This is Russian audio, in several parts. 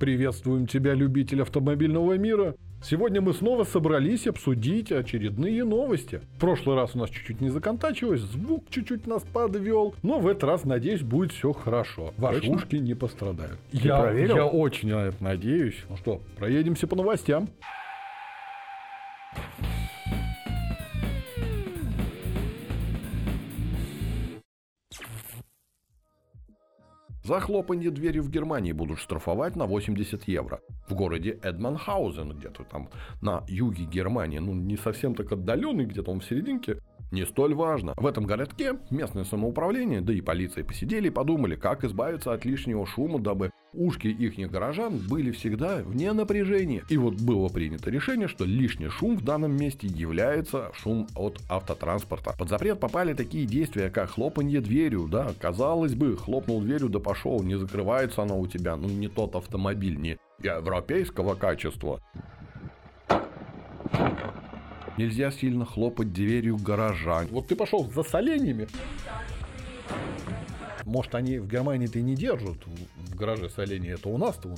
Приветствуем тебя, любитель автомобильного мира. Сегодня мы снова собрались обсудить очередные новости. В прошлый раз у нас чуть-чуть не законтачилось, звук чуть-чуть нас подвел, но в этот раз, надеюсь, будет все хорошо. Ваши Точно? ушки не пострадают. Ты я, проверил? я очень на это надеюсь. Ну что, проедемся по новостям. За хлопанье двери в Германии будут штрафовать на 80 евро. В городе Эдманхаузен, где-то там на юге Германии, ну не совсем так отдаленный, где-то он в серединке, не столь важно. В этом городке местное самоуправление, да и полиция посидели и подумали, как избавиться от лишнего шума, дабы ушки ихних горожан были всегда вне напряжения. И вот было принято решение, что лишний шум в данном месте является шум от автотранспорта. Под запрет попали такие действия, как хлопанье дверью, да, казалось бы, хлопнул дверью, да пошел, не закрывается она у тебя, ну не тот автомобиль, не европейского качества. Нельзя сильно хлопать дверью гаража. Вот ты пошел за соленьями. Может, они в Германии-то и не держат в гараже соленья. Это у нас-то.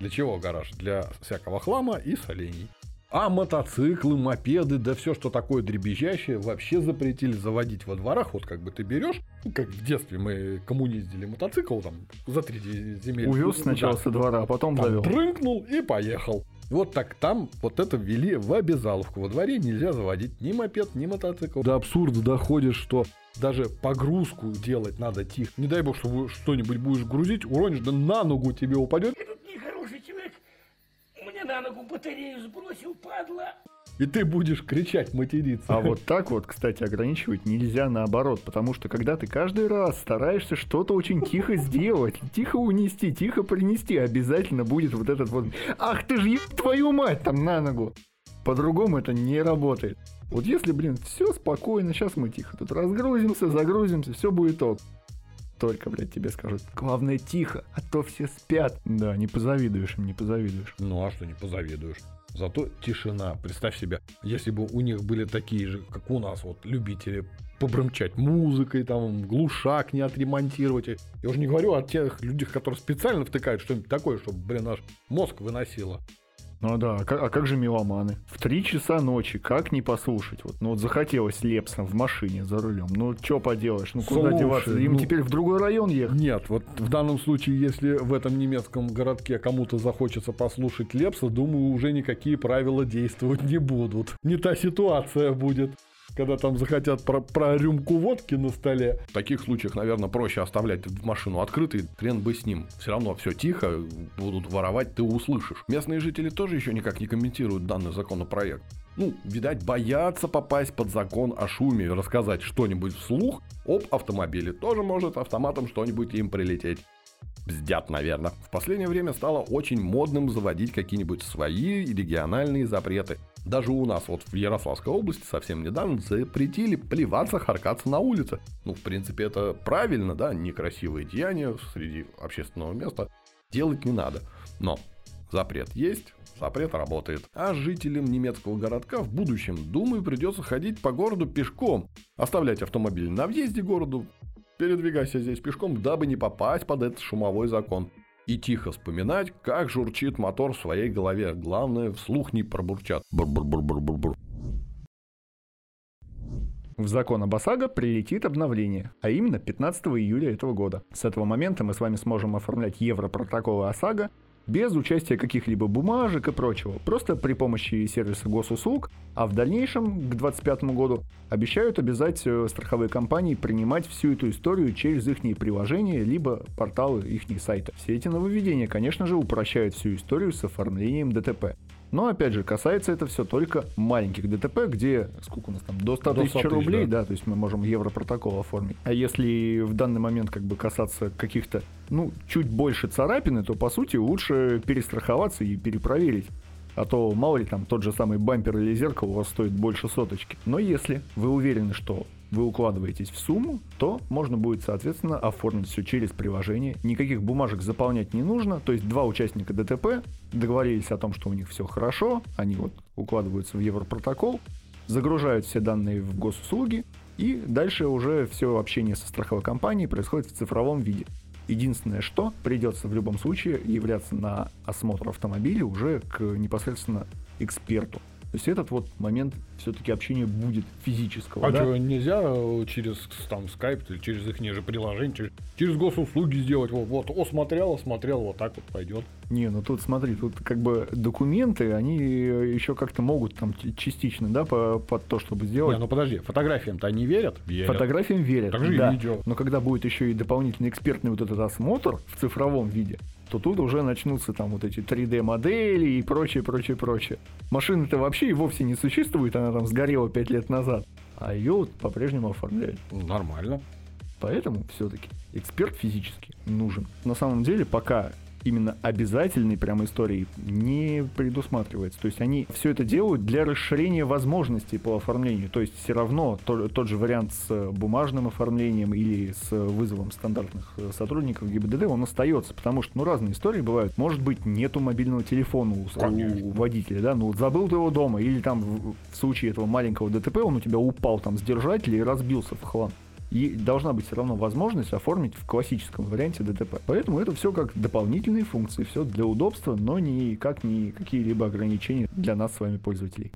Для чего гараж? Для всякого хлама и солений. А мотоциклы, мопеды, да все, что такое дребезжащее, вообще запретили заводить во дворах. Вот как бы ты берешь, ну, как в детстве мы коммуниздили мотоцикл там за три земель. Увез сначала Да. со двора, а потом Там завел. трынкнул и поехал. Вот так там вот это ввели в обязаловку. Во дворе нельзя заводить ни мопед, ни мотоцикл. До абсурда доходит, что даже погрузку делать надо тихо. Не дай бог, что что-нибудь будешь грузить, уронишь, да на ногу тебе упадет. Этот нехороший человек мне на ногу батарею сбросил, падла. И ты будешь кричать, материться. А вот так вот, кстати, ограничивать нельзя наоборот, потому что когда ты каждый раз стараешься что-то очень тихо сделать, тихо унести, тихо принести, обязательно будет вот этот вот «Ах ты ж еб твою мать там на ногу!» По-другому это не работает. Вот если, блин, все спокойно, сейчас мы тихо тут разгрузимся, загрузимся, все будет ок. Только, блядь, тебе скажут, главное тихо, а то все спят. Да, не позавидуешь им, не позавидуешь. Ну а что не позавидуешь? Зато тишина. Представь себе, если бы у них были такие же, как у нас, вот любители побрымчать музыкой, там, глушак не отремонтировать. Я уже не говорю о тех людях, которые специально втыкают что-нибудь такое, чтобы, блин, наш мозг выносило. Ну да, а как, а как же меломаны? В три часа ночи, как не послушать? Вот, ну вот захотелось Лепса в машине за рулем. Ну что поделаешь, ну куда Слушай, деваться? Им ну- теперь в другой район ехать. Нет, вот в данном случае, если в этом немецком городке кому-то захочется послушать Лепса, думаю, уже никакие правила действовать не будут. Не та ситуация будет. Когда там захотят про, про рюмку водки на столе. В таких случаях, наверное, проще оставлять машину открытой, хрен бы с ним. Все равно все тихо, будут воровать, ты услышишь. Местные жители тоже еще никак не комментируют данный законопроект. Ну, видать, боятся попасть под закон о шуме и рассказать что-нибудь вслух об автомобиле. Тоже может автоматом что-нибудь им прилететь. Бздят, наверное. В последнее время стало очень модным заводить какие-нибудь свои региональные запреты. Даже у нас вот в Ярославской области совсем недавно запретили плеваться, харкаться на улице. Ну, в принципе, это правильно, да, некрасивые деяния среди общественного места делать не надо. Но запрет есть, запрет работает. А жителям немецкого городка в будущем, думаю, придется ходить по городу пешком, оставлять автомобиль на въезде городу, передвигайся здесь пешком, дабы не попасть под этот шумовой закон. И тихо вспоминать, как журчит мотор в своей голове. Главное, вслух не пробурчат. Бур-бур-бур-бур-бур. В закон ОСАГО прилетит обновление, а именно 15 июля этого года. С этого момента мы с вами сможем оформлять европротоколы ОСАГО без участия каких-либо бумажек и прочего, просто при помощи сервиса госуслуг, а в дальнейшем, к 2025 году, обещают обязать э, страховые компании принимать всю эту историю через их приложения, либо порталы их сайта. Все эти нововведения, конечно же, упрощают всю историю с оформлением ДТП. Но, опять же, касается это все только маленьких ДТП, где, сколько у нас там, до 100 До тысяч 100 тысяч, рублей, да. да, то есть мы можем европротокол оформить. А если в данный момент как бы касаться каких-то, ну, чуть больше царапины, то, по сути, лучше перестраховаться и перепроверить. А то, мало ли, там тот же самый бампер или зеркало у вас стоит больше соточки. Но если вы уверены, что вы укладываетесь в сумму, то можно будет, соответственно, оформить все через приложение. Никаких бумажек заполнять не нужно. То есть два участника ДТП договорились о том, что у них все хорошо, они вот укладываются в европротокол, загружают все данные в госуслуги, и дальше уже все общение со страховой компанией происходит в цифровом виде. Единственное, что придется в любом случае являться на осмотр автомобиля уже к непосредственно эксперту. То есть этот вот момент все-таки общения будет физического. А да? что, нельзя э, через там скайп или через их же приложение, через, через госуслуги сделать? Вот, вот, о, смотрел, смотрел, вот так вот пойдет. Не, ну тут смотри, тут как бы документы, они еще как-то могут там частично, да, по- под то, чтобы сделать. Не, ну подожди, фотографиям-то они верят? Верят. Фотографиям верят. Так же и да. видео. Но когда будет еще и дополнительный экспертный вот этот осмотр в цифровом виде, то тут уже начнутся там вот эти 3D-модели и прочее, прочее, прочее. Машина-то вообще и вовсе не существует, она там сгорела 5 лет назад. А ее вот по-прежнему оформляют. Нормально. Поэтому все-таки эксперт физически нужен. На самом деле пока именно обязательной прям истории не предусматривается. То есть они все это делают для расширения возможностей по оформлению. То есть все равно то- тот же вариант с бумажным оформлением или с вызовом стандартных э, сотрудников ГИБДД, он остается. Потому что ну, разные истории бывают. Может быть, нету мобильного телефона у, Конечно. у водителя, да, ну забыл ты его дома, или там в, в случае этого маленького ДТП он у тебя упал там с держателя и разбился в хлам. И должна быть все равно возможность оформить в классическом варианте ДТП. Поэтому это все как дополнительные функции, все для удобства, но никак не какие-либо ограничения для нас с вами пользователей.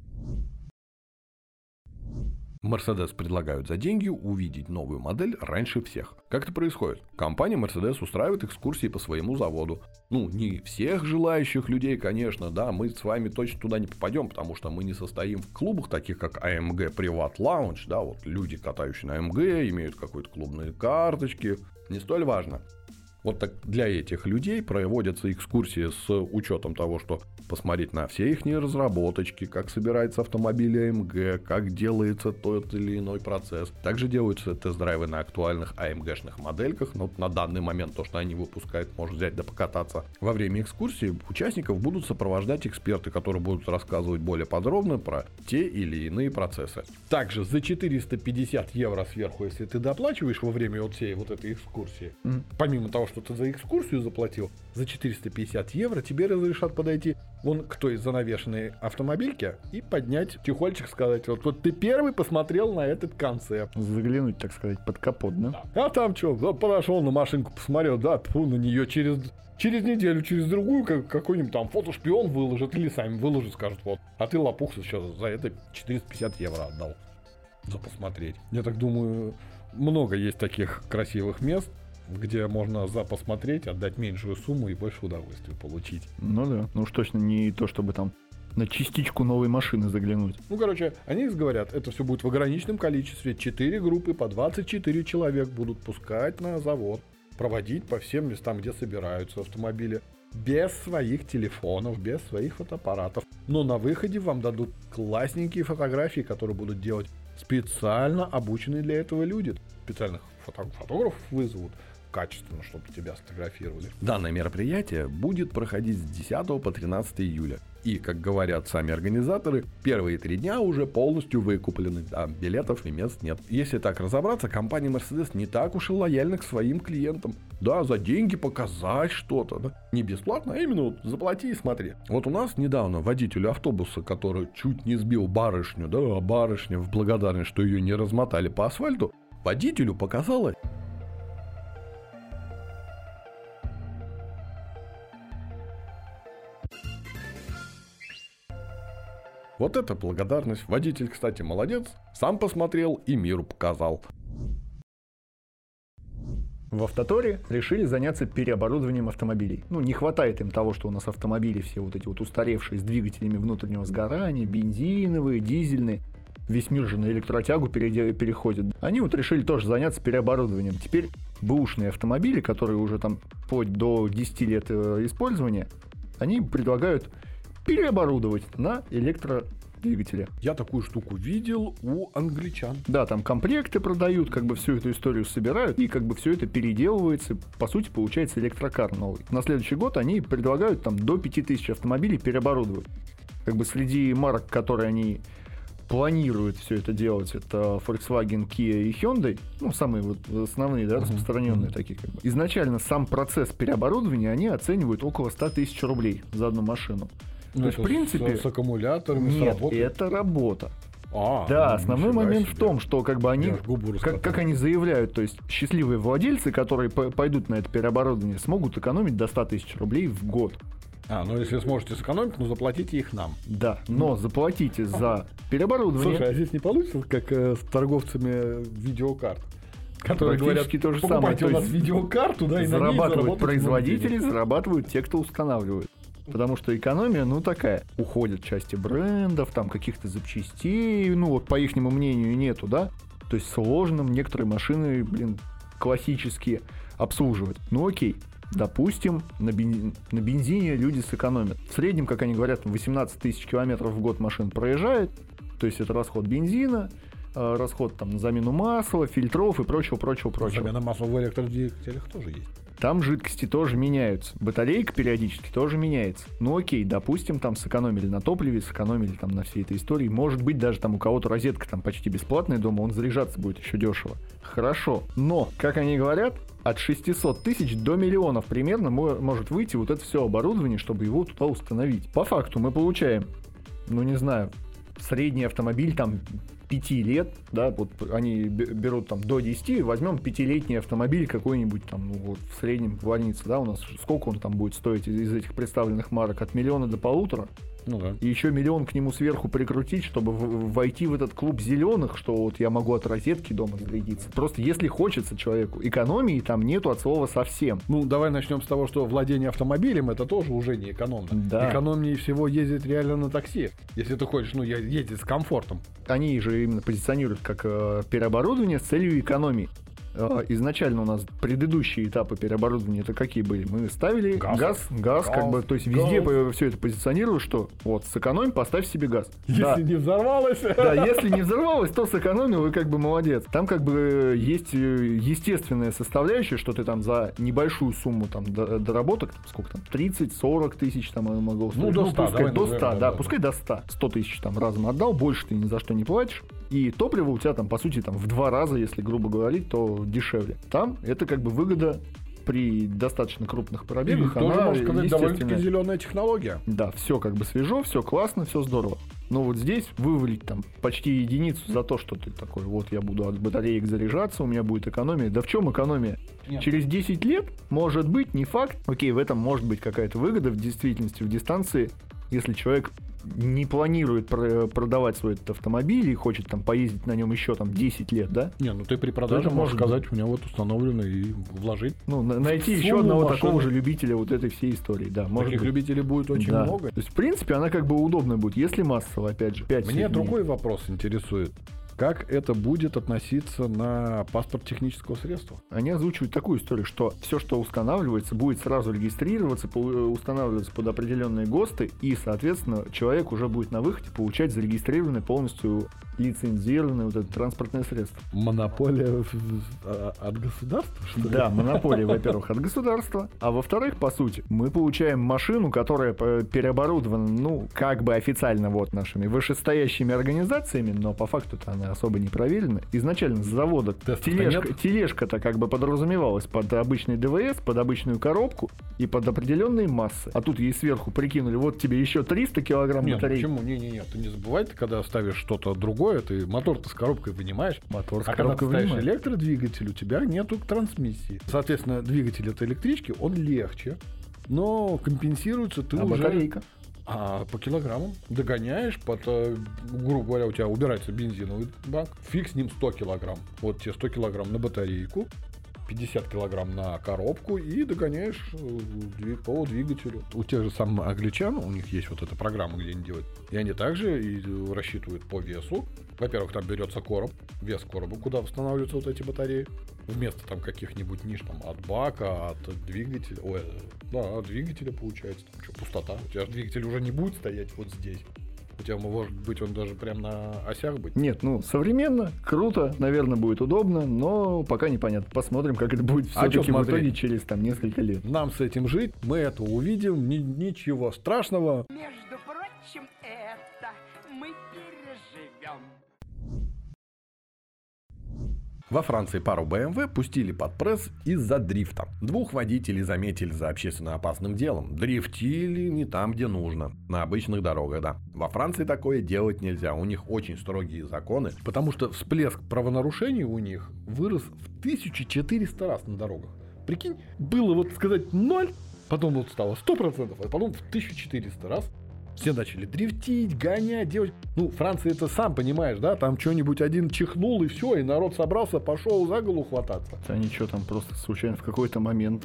Mercedes предлагают за деньги увидеть новую модель раньше всех. Как это происходит? Компания Mercedes устраивает экскурсии по своему заводу. Ну, не всех желающих людей, конечно, да, мы с вами точно туда не попадем, потому что мы не состоим в клубах, таких как AMG Privat Lounge, да, вот люди, катающие на AMG, имеют какие-то клубные карточки. Не столь важно. Вот так для этих людей проводятся экскурсии с учетом того, что посмотреть на все их разработочки, как собирается автомобиль AMG, как делается тот или иной процесс. Также делаются тест-драйвы на актуальных AMG-шных модельках, но на данный момент то, что они выпускают, можно взять да покататься. Во время экскурсии участников будут сопровождать эксперты, которые будут рассказывать более подробно про те или иные процессы. Также за 450 евро сверху, если ты доплачиваешь во время вот всей вот этой экскурсии, Мгм. помимо того, что ты за экскурсию заплатил, за 450 евро тебе разрешат подойти вон к той занавешенной автомобильке и поднять чехольчик, сказать, вот, вот ты первый посмотрел на этот концепт. Заглянуть, так сказать, под капот, да? А там что, подошел на машинку, посмотрел, да, тьфу, на нее через, через неделю, через другую как, какой-нибудь там фотошпион выложит или сами выложит, скажут, вот, а ты лопухся сейчас за это 450 евро отдал за посмотреть. Я так думаю, много есть таких красивых мест, где можно за посмотреть, отдать меньшую сумму и больше удовольствия получить. Ну да, ну уж точно не то, чтобы там на частичку новой машины заглянуть. Ну, короче, они говорят, это все будет в ограниченном количестве. Четыре группы по 24 человек будут пускать на завод, проводить по всем местам, где собираются автомобили. Без своих телефонов, без своих фотоаппаратов. Но на выходе вам дадут классненькие фотографии, которые будут делать специально обученные для этого люди. Специальных фото- фотографов вызовут качественно, чтобы тебя сфотографировали. Данное мероприятие будет проходить с 10 по 13 июля. И, как говорят сами организаторы, первые три дня уже полностью выкуплены, а билетов и мест нет. Если так разобраться, компания Mercedes не так уж и лояльна к своим клиентам. Да, за деньги показать что-то, да. Не бесплатно, а именно вот заплати и смотри. Вот у нас недавно водителю автобуса, который чуть не сбил барышню, да, а барышня в благодарность, что ее не размотали по асфальту, водителю показала Вот это благодарность. Водитель, кстати, молодец. Сам посмотрел и миру показал. В Автоторе решили заняться переоборудованием автомобилей. Ну, не хватает им того, что у нас автомобили все вот эти вот устаревшие с двигателями внутреннего сгорания, бензиновые, дизельные. Весь мир же на электротягу переходит. Они вот решили тоже заняться переоборудованием. Теперь бэушные автомобили, которые уже там вплоть до 10 лет э, использования, они предлагают переоборудовать на электродвигатели. Я такую штуку видел у англичан. Да, там комплекты продают, как бы всю эту историю собирают, и как бы все это переделывается. По сути, получается электрокар новый. На следующий год они предлагают там до 5000 автомобилей переоборудовать. Как бы среди марок, которые они планируют все это делать, это Volkswagen, Kia и Hyundai, ну, самые вот основные, да, распространенные такие как бы. Изначально сам процесс переоборудования они оценивают около 100 тысяч рублей за одну машину. Ну, То есть, это в принципе, с, с аккумуляторами, с Нет, работой. это работа. А, Да, ну, основной момент в себе. том, что как бы они, как, как они заявляют, то есть счастливые владельцы, которые пойдут на это переоборудование, смогут экономить до 100 тысяч рублей в год. А, ну если сможете сэкономить, ну заплатите их нам. Да, но заплатите за переоборудование. Слушай, а здесь не получится, как э, с торговцами видеокарт? Которые говорят, то же самое. покупайте То у нас есть видеокарту, да, и на ней зарабатывают заработайте много производители, зарабатывают те, кто устанавливает. Потому что экономия, ну, такая. Уходят части брендов, там, каких-то запчастей, ну, вот, по их мнению, нету, да? То есть сложно некоторые машины, блин, классические обслуживать. Ну, окей. Допустим, на, бен- на бензине люди сэкономят. В среднем, как они говорят, 18 тысяч километров в год машин проезжает. То есть это расход бензина, э, расход там на замену масла, фильтров и прочего, прочего, прочего. Замена масла в электродвигателях тоже есть. Там жидкости тоже меняются. Батарейка периодически тоже меняется. Ну окей, допустим, там сэкономили на топливе, сэкономили там на всей этой истории. Может быть, даже там у кого-то розетка там почти бесплатная дома, он заряжаться будет еще дешево. Хорошо. Но, как они говорят, от 600 тысяч до миллионов примерно мо- может выйти вот это все оборудование, чтобы его туда установить. По факту мы получаем, ну не знаю, средний автомобиль там 5 лет, да, вот они бе- берут там до 10, возьмем пятилетний автомобиль какой-нибудь там, ну, вот в среднем планица, да, у нас сколько он там будет стоить из, из этих представленных марок, от миллиона до полутора, Ну да. и еще миллион к нему сверху прикрутить, чтобы войти в этот клуб зеленых, что вот я могу от розетки дома зарядиться. Просто если хочется человеку, экономии там нету от слова совсем. Ну, давай начнем с того, что владение автомобилем это тоже уже не экономно. Да. Экономнее всего ездить реально на такси. Если ты хочешь, ну, я- ездить с комфортом. они же именно позиционируют как э, переоборудование с целью экономии. Э, изначально у нас предыдущие этапы переоборудования это какие были? Мы ставили Газ. газ, газ, как бы, то есть везде Газ. все это позиционируют, что вот сэкономь, поставь себе газ. Если Да. не взорвалось. Да, если не взорвалось, то сэкономил и как бы молодец. Там как бы есть э, естественная составляющая, что ты там за небольшую сумму там до- доработок, сколько там, 30-40 тысяч там я могу Ну, до 100, пускай давай до 100, назовем, да, да, пускай до 100. 100 тысяч там разом отдал, больше ты ни за что не платишь. И топливо у тебя там, по сути, там в два раза, если грубо говорить, то дешевле. Там это как бы выгода при достаточно крупных И пробегах. тоже, она можно сказать, довольно-таки зеленая технология. Да, все как бы свежо, все классно, все здорово. Но вот здесь вывалить там почти единицу за то, что ты такой, вот я буду от батареек заряжаться, у меня будет экономия. Да в чем экономия? Нет. Через 10 лет, может быть, не факт. Окей, в этом может быть какая-то выгода в действительности, в дистанции, если человек не планирует про- продавать свой этот автомобиль и хочет там поездить на нем еще там 10 лет, да? Не, ну ты при продаже Тоже можешь сказать, у меня вот установлено и вложить. Ну, на- найти еще одного машины. такого же любителя вот этой всей истории, да, может Таких быть. любителей будет очень Да. много. То есть, в принципе, она как бы удобная будет, если массово, опять же. 5 Мне другой вопрос интересует. Как это будет относиться на паспорт технического средства? Они озвучивают такую историю, что все, что устанавливается, будет сразу регистрироваться, э, устанавливаться под определенные ГОСТы, и, соответственно, человек уже будет на выходе получать зарегистрированное полностью лицензированное вот это транспортное средство. Монополия а, от государства, что ли? Да, монополия, во-первых, от государства, а во-вторых, по сути, мы получаем машину, которая э, переоборудована, ну, как бы официально вот нашими вышестоящими организациями, но по факту-то она особо не проверена. Изначально с завода тележка, тележка-то как бы подразумевалась под обычный ДВС, под обычную коробку и под определенные массы. А тут ей сверху прикинули, вот тебе еще 300 килограмм Нет, ну батареи. почему? Не-не-не, ты не забывай, ты когда ставишь что-то другое, ты мотор-то с коробкой вынимаешь. Мотор с А когда ты коробкой ставишь электродвигатель, у тебя нету трансмиссии. Соответственно, двигатель этой электрички, он легче, но компенсируется ты А уже... батарейка? А по килограммам догоняешь, под, э, грубо говоря, у тебя убирается бензиновый бак, фиг с ним 100 килограмм. Вот тебе 100 килограмм на батарейку, 50 килограмм на коробку и догоняешь э, по двигателю. У тех же самых англичан, у них есть вот эта программа, где они делают, и они также и э, рассчитывают по весу. Во-первых, там берется короб, вес короба, куда устанавливаются вот эти батареи. Вместо там каких-нибудь ниш там от бака, от двигателя, ой, э, да, от двигателя получается, там что, пустота. У тебя же двигатель уже не будет стоять вот здесь. У тебя может быть он даже прям на осях быть. Нет, ну, современно, круто, наверное, будет удобно, но пока непонятно. Посмотрим, как это будет А все-таки в итоге через там несколько лет. Нам с этим жить, мы это увидим, ни- ничего страшного. Между прочим, Во Франции пару BMW пустили под пресс из-за дрифта. Двух водителей заметили за общественно опасным делом. Дрифтили не там, где нужно. На обычных дорогах, да. Во Франции такое делать нельзя. У них очень строгие законы. Потому что всплеск правонарушений у них вырос в 1400 раз на дорогах. Прикинь, было вот сказать ноль, потом вот стало 100%, а потом в 1400 раз все начали дрифтить, гонять, делать. Ну, Франция это сам понимаешь, да? Там что-нибудь один чихнул и все, и народ собрался, пошел за голову хвататься. Они что там просто случайно в какой-то момент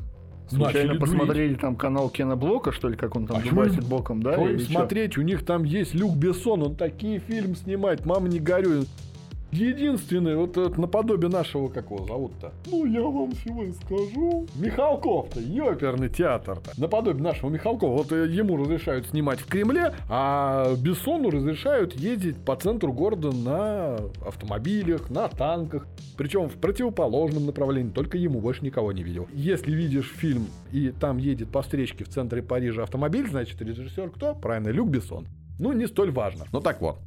Начали Случайно дурить. посмотрели там канал Кена Блока, что ли, как он там дубасит боком, да? Ой, или чё? смотреть, у них там есть Люк Бессон, он такие фильмы снимает, мама не горюй. Единственный, вот этот наподобие нашего, как его зовут-то? Ну, я вам сегодня скажу. Михалков-то, ёперный театр-то. Наподобие нашего Михалкова. Вот э, ему разрешают снимать в Кремле, а Бессону разрешают ездить по центру города на автомобилях, на танках. Причем в противоположном направлении, только ему больше никого не видел. Если видишь фильм, и там едет по встречке в центре Парижа автомобиль, значит режиссер кто? Правильно, Люк Бессон. Ну, не столь важно. Ну так вот,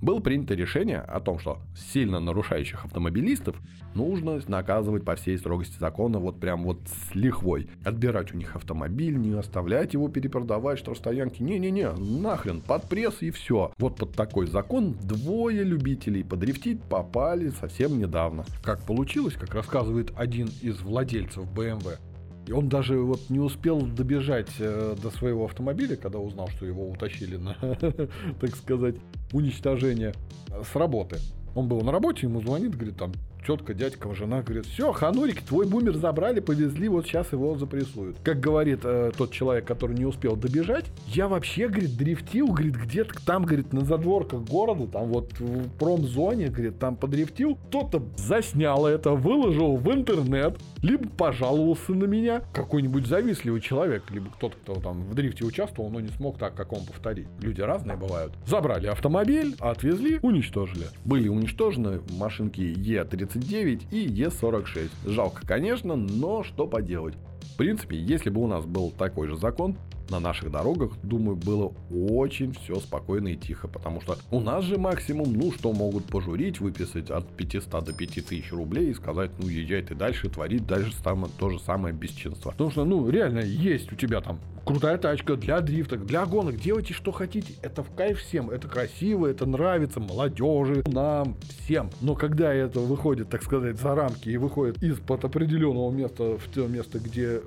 было принято решение о том, что сильно нарушающих автомобилистов нужно наказывать по всей строгости закона, вот прям вот с лихвой. Отбирать у них автомобиль, не оставлять его перепродавать, штрафстоянки. Не-не-не, нахрен, под пресс и все. Вот под такой закон двое любителей подрифтить попали совсем недавно. Как получилось, как рассказывает один из владельцев BMW, и он даже вот не успел добежать э, до своего автомобиля, когда узнал, что его утащили на, так сказать, уничтожение с работы. Он был на работе, ему звонит, говорит, там, тетка, дядька, жена, говорит, все, Ханурик, твой бумер забрали, повезли, вот сейчас его запрессуют. Как говорит э, тот человек, который не успел добежать, я вообще, говорит, дрифтил, говорит, где-то там, говорит, на задворках города, там вот в промзоне, говорит, там подрифтил, кто-то заснял это, выложил в интернет, либо пожаловался на меня, какой-нибудь завистливый человек, либо кто-то, кто там в дрифте участвовал, но не смог так, как он повторить. Люди разные бывают. Забрали автомобиль, отвезли, уничтожили. Были уничтожены машинки Е39 и Е46. Жалко, конечно, но что поделать. В принципе, если бы у нас был такой же закон, на наших дорогах, думаю, было очень все спокойно и тихо, потому что у нас же максимум, ну, что могут пожурить, выписать от 500 до 5000 рублей и сказать, ну, езжай ты дальше, творить дальше самое, то же самое бесчинство. Потому что, ну, реально, есть у тебя там крутая тачка для дрифта, для гонок. Делайте, что хотите. Это в кайф всем. Это красиво, это нравится молодежи, нам, всем. Но когда это выходит, так сказать, за рамки и выходит из-под определенного места в то место, где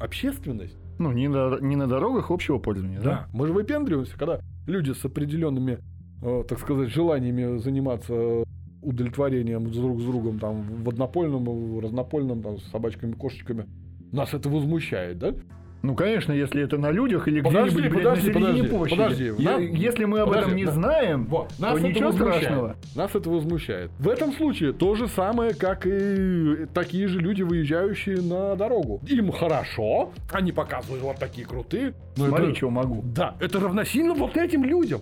общественность, Ну, не на, не на дорогах общего пользования, да? мы же выпендриваемся, когда люди с определенными, э, так сказать, желаниями заниматься удовлетворением друг с другом, там, в однопольном, в разнопольном, там, с собачками, кошечками, нас это возмущает, да? Ну, конечно, если это на людях или где-нибудь, блядь, подожди, на середине подожди, площади. подожди. Нам- Если мы об подожди, этом не на- знаем, Вот, то нас это ничего возмущает. страшного. Нас это возмущает. В этом случае то же самое, как и такие же люди, выезжающие на дорогу. Им хорошо, они показывают вот такие крутые. но Смотри, это- что могу. Да, это равносильно вот этим людям.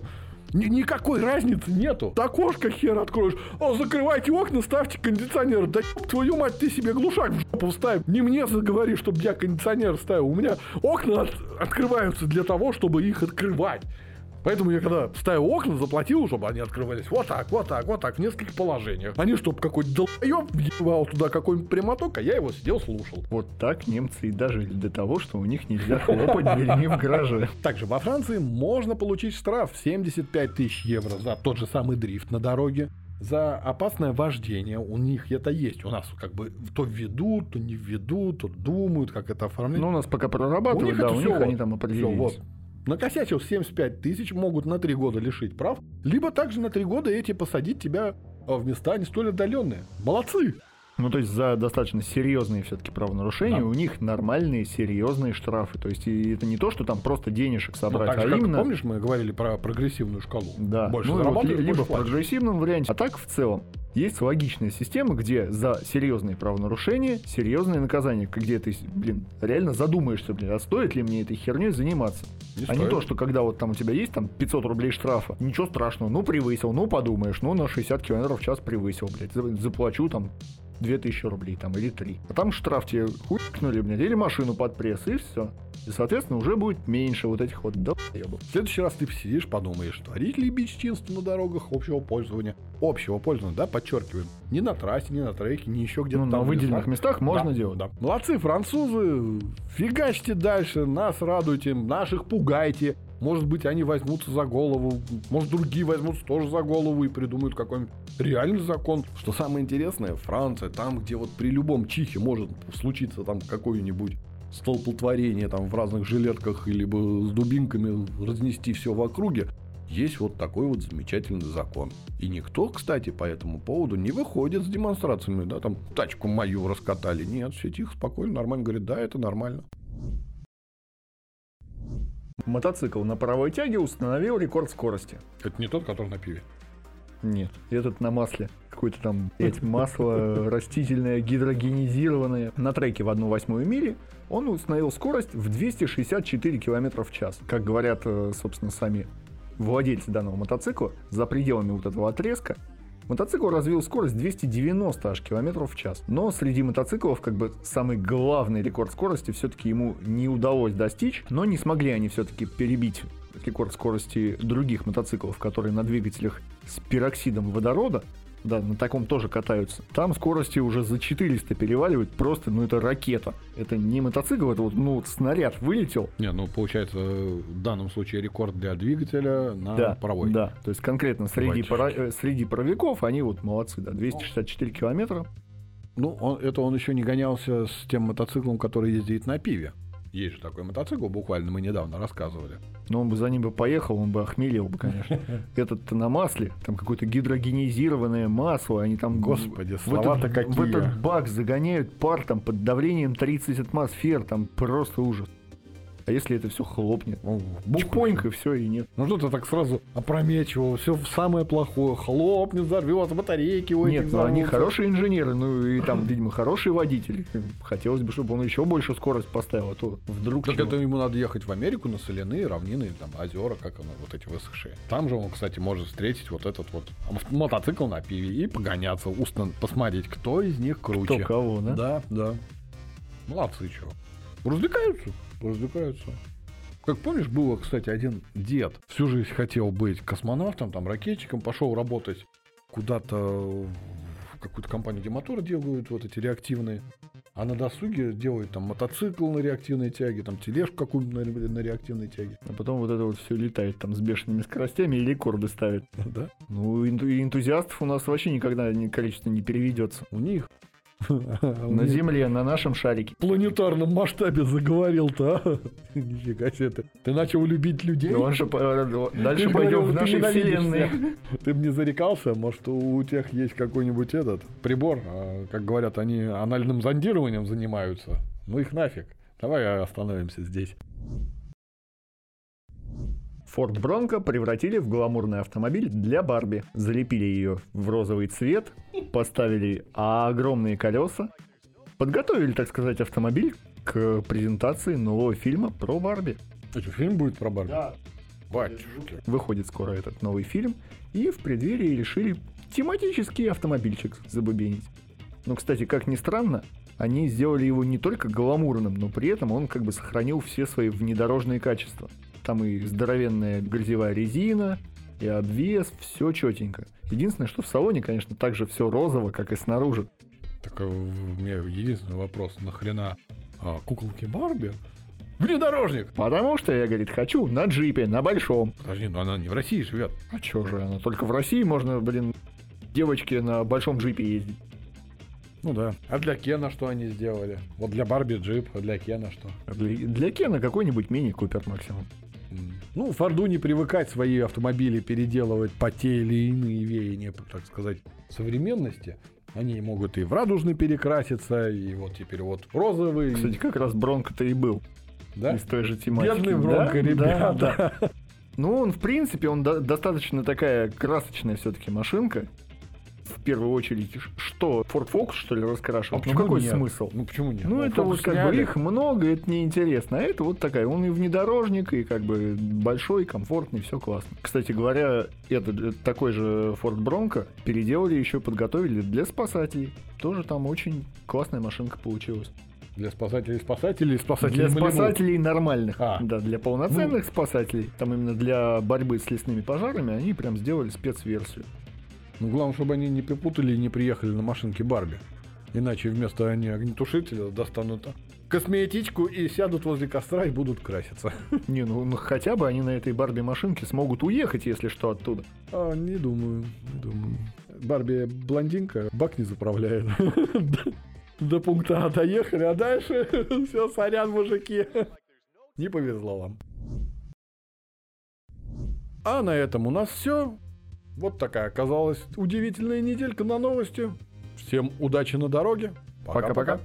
Ни- никакой разницы нету. Окошко хер откроешь. О, закрывайте окна, ставьте кондиционер. Да твою мать, ты себе глушак в жопу вставь. Не мне заговори, чтобы я кондиционер ставил. У меня окна от- открываются для того, чтобы их открывать. Поэтому я когда ставил окна, заплатил, чтобы они открывались вот так, вот так, вот так, в нескольких положениях. Они, чтобы какой-то долбоёб въебал туда какой-нибудь прямоток, а я его сидел, слушал. Вот так немцы и дожили до того, что у них нельзя хлопать дверьми в гараже. Также во Франции можно получить штраф в 75 тысяч евро за тот же самый дрифт на дороге. За опасное вождение у них это есть. У нас как бы то ведут, то не ведут, то думают, как это оформлять. Ну, у нас пока у прорабатывают, них да, у них вот, они там определились. вот. Накосячил 75 тысяч, могут на 3 года лишить прав, либо также на 3 года эти посадить тебя а, в места не столь отдаленные. Молодцы! Ну, то есть за достаточно серьезные все-таки правонарушения Да. у них нормальные, серьезные штрафы. То есть и это не то, что там просто денежек Ну, собрать, так же, а как, именно... помнишь, мы говорили про прогрессивную шкалу? Да, Больше ну, вот либо больше в прогрессивном варианте. А так в целом есть логичная система, где за серьезные правонарушения серьезные наказания, где ты, блин, реально задумаешься, блин, а стоит ли мне этой херней заниматься? Не а не стоит. то, что когда вот там у тебя есть там 500 рублей штрафа, ничего страшного, ну превысил, ну подумаешь, ну на 60 километров в час превысил, блядь, за- заплачу там 2000 рублей там или 3. А там штраф тебе хуйкнули, блядь, или машину под пресс, и все. И, соответственно, уже будет меньше вот этих вот доебов. В следующий раз ты сидишь, подумаешь, творить ли бесчинство на дорогах общего пользования. Общего пользования, да, подчеркиваем. Не на трассе, не на треке, не еще где-то Ну, там на выделенных местах можно Да, делать. Да. Молодцы, французы, фигачьте дальше, нас радуйте, наших пугайте. Может быть, они возьмутся за голову, может, другие возьмутся тоже за голову и придумают какой-нибудь реальный закон. Что самое интересное, Франция, там, где вот при любом чихе может случиться там какое-нибудь столпотворение там в разных жилетках, либо с дубинками разнести все в округе, есть вот такой вот замечательный закон. И никто, кстати, по этому поводу не выходит с демонстрациями, да, там тачку мою раскатали. Нет, все тихо, спокойно, нормально. Говорит, да, это нормально. Мотоцикл на паровой тяге установил рекорд скорости. Это не тот, который на пиве. Нет, этот на масле. Какое-то там, блядь, масло растительное, гидрогенизированное. На треке в 1 восьмую мили он установил скорость в 264 км в час. Как говорят, э, собственно, сами владельцы данного мотоцикла, за пределами вот этого отрезка, мотоцикл развил скорость 290 аж километров в час. Но среди мотоциклов, как бы, самый главный рекорд скорости все-таки ему не удалось достичь, но не смогли они все-таки перебить рекорд скорости других мотоциклов, которые на двигателях с пероксидом водорода, да, на таком тоже катаются. Там скорости уже за 400 переваливают, просто, ну это ракета. Это не мотоцикл, это вот, ну, вот снаряд вылетел. Не, ну получается в данном случае рекорд для двигателя на да, паровой. Да, то есть конкретно среди, пара- э, среди паровиков они вот молодцы, да, 264 километра. Ну, он- это он еще не гонялся с тем мотоциклом, который ездит на пиве. Есть же такой мотоцикл, буквально мы недавно рассказывали. Но он бы за ним бы поехал, он бы охмелел бы, конечно. Этот на масле, там какое-то гидрогенизированное масло, они там... Господи, в этот. В этот бак загоняют пар там под давлением 30 атмосфер, там просто ужас. А если это все хлопнет? Ну, бух Чпоньк, и все, и нет. Ну что ты так сразу опрометчиво, все самое плохое, хлопнет, взорвется, батарейки у Нет, ну они хорошие инженеры, ну и там, видимо, хорошие водители. Хотелось бы, чтобы он еще больше скорость поставил, а то вдруг Так чего. это ему надо ехать в Америку на соляные равнины, или там озера, как оно, вот эти высохшие. Там же он, кстати, может встретить вот этот вот мотоцикл на пиве и погоняться, устно посмотреть, кто из них круче. Кто кого, да? Да, да. Молодцы, чего. Развлекаются, развлекаются. Как помнишь, было, кстати, один дед. Всю жизнь хотел быть космонавтом, там, ракетчиком, пошел работать куда-то в какую-то компанию, где моторы делают, вот эти реактивные. А на досуге делает там мотоцикл на реактивной тяге, там тележку какую-то на, на реактивной тяге. А потом вот это вот все летает там с бешеными скоростями и рекорды ставит. Да? Ну, энтузиастов у нас вообще никогда ни- количество не переведется. У них. На Земле, на нашем шарике. В планетарном масштабе заговорил-то, а? Нифига себе ты. Ты начал любить людей? Ну, он же, э, Дальше пойдем в нашей вселенной. Ты мне зарекался, может, у тех есть какой-нибудь этот прибор, а, как говорят, они анальным зондированием занимаются. Ну их нафиг. Давай остановимся здесь. Форд Бронко превратили в гламурный автомобиль для Барби. Залепили ее в розовый цвет, поставили огромные колеса, подготовили, так сказать, автомобиль к презентации нового фильма про Барби. Это фильм будет про Барби? Батюшки. Выходит скоро этот новый фильм, и в преддверии решили тематический автомобильчик забубенить. Но, кстати, как ни странно, они сделали его не только гламурным, но при этом он как бы сохранил все свои внедорожные качества. Там и здоровенная грязевая резина, и обвес, все четенько. Единственное, что в салоне, конечно, также все розово, как и снаружи. Так а, у меня единственный вопрос. Нахрена а, куколки Барби? Внедорожник! Потому что я, говорит, хочу на джипе, на большом. Подожди, но она не в России живет. А чё же она? Только в России можно, блин, девочке на большом джипе ездить. Ну да. А для Кена что они сделали? Вот для Барби джип, а для Кена что? Для, для Кена какой-нибудь мини-купер максимум. Ну, Форду не привыкать свои автомобили переделывать по те или иные веяния, так сказать, современности. Они могут и в радужный перекраситься, и вот теперь вот розовый. Кстати, как раз Бронко-то и был да? из той же тематики. Бедный Да, Бронко, да, ребята. да. Ну, он, в принципе, он до- достаточно такая красочная все-таки машинка. В первую очередь, что, Ford Focus, что ли, раскрашивать? ну почему какой нет? смысл? Ну почему нет? Ну, это Фокус вот как бы их много, это неинтересно. А это вот такая, он и внедорожник, и как бы большой, комфортный, все классно. Кстати говоря, этот, э, такой же Ford Bronco переделали еще подготовили для спасателей. Тоже там очень классная машинка получилась. Для спасателей спасателей, спасателей Для спасателей нормальных. А. Да, для полноценных спасателей, там именно для борьбы с лесными пожарами, они прям сделали спецверсию. Ну, главное, чтобы они не перепутали и не приехали на машинке Барби. Иначе вместо они огнетушителя достанут косметичку и сядут возле костра и будут краситься. Не, ну, ну хотя бы они на этой Барби машинке смогут уехать, если что, оттуда. А, не думаю, не думаю. Барби блондинка, бак не заправляет. До пункта А доехали, а дальше все, сорян, мужики. Не повезло вам. А на этом у нас все. Вот такая оказалась удивительная неделька на новости. Всем удачи на дороге. Пока-пока.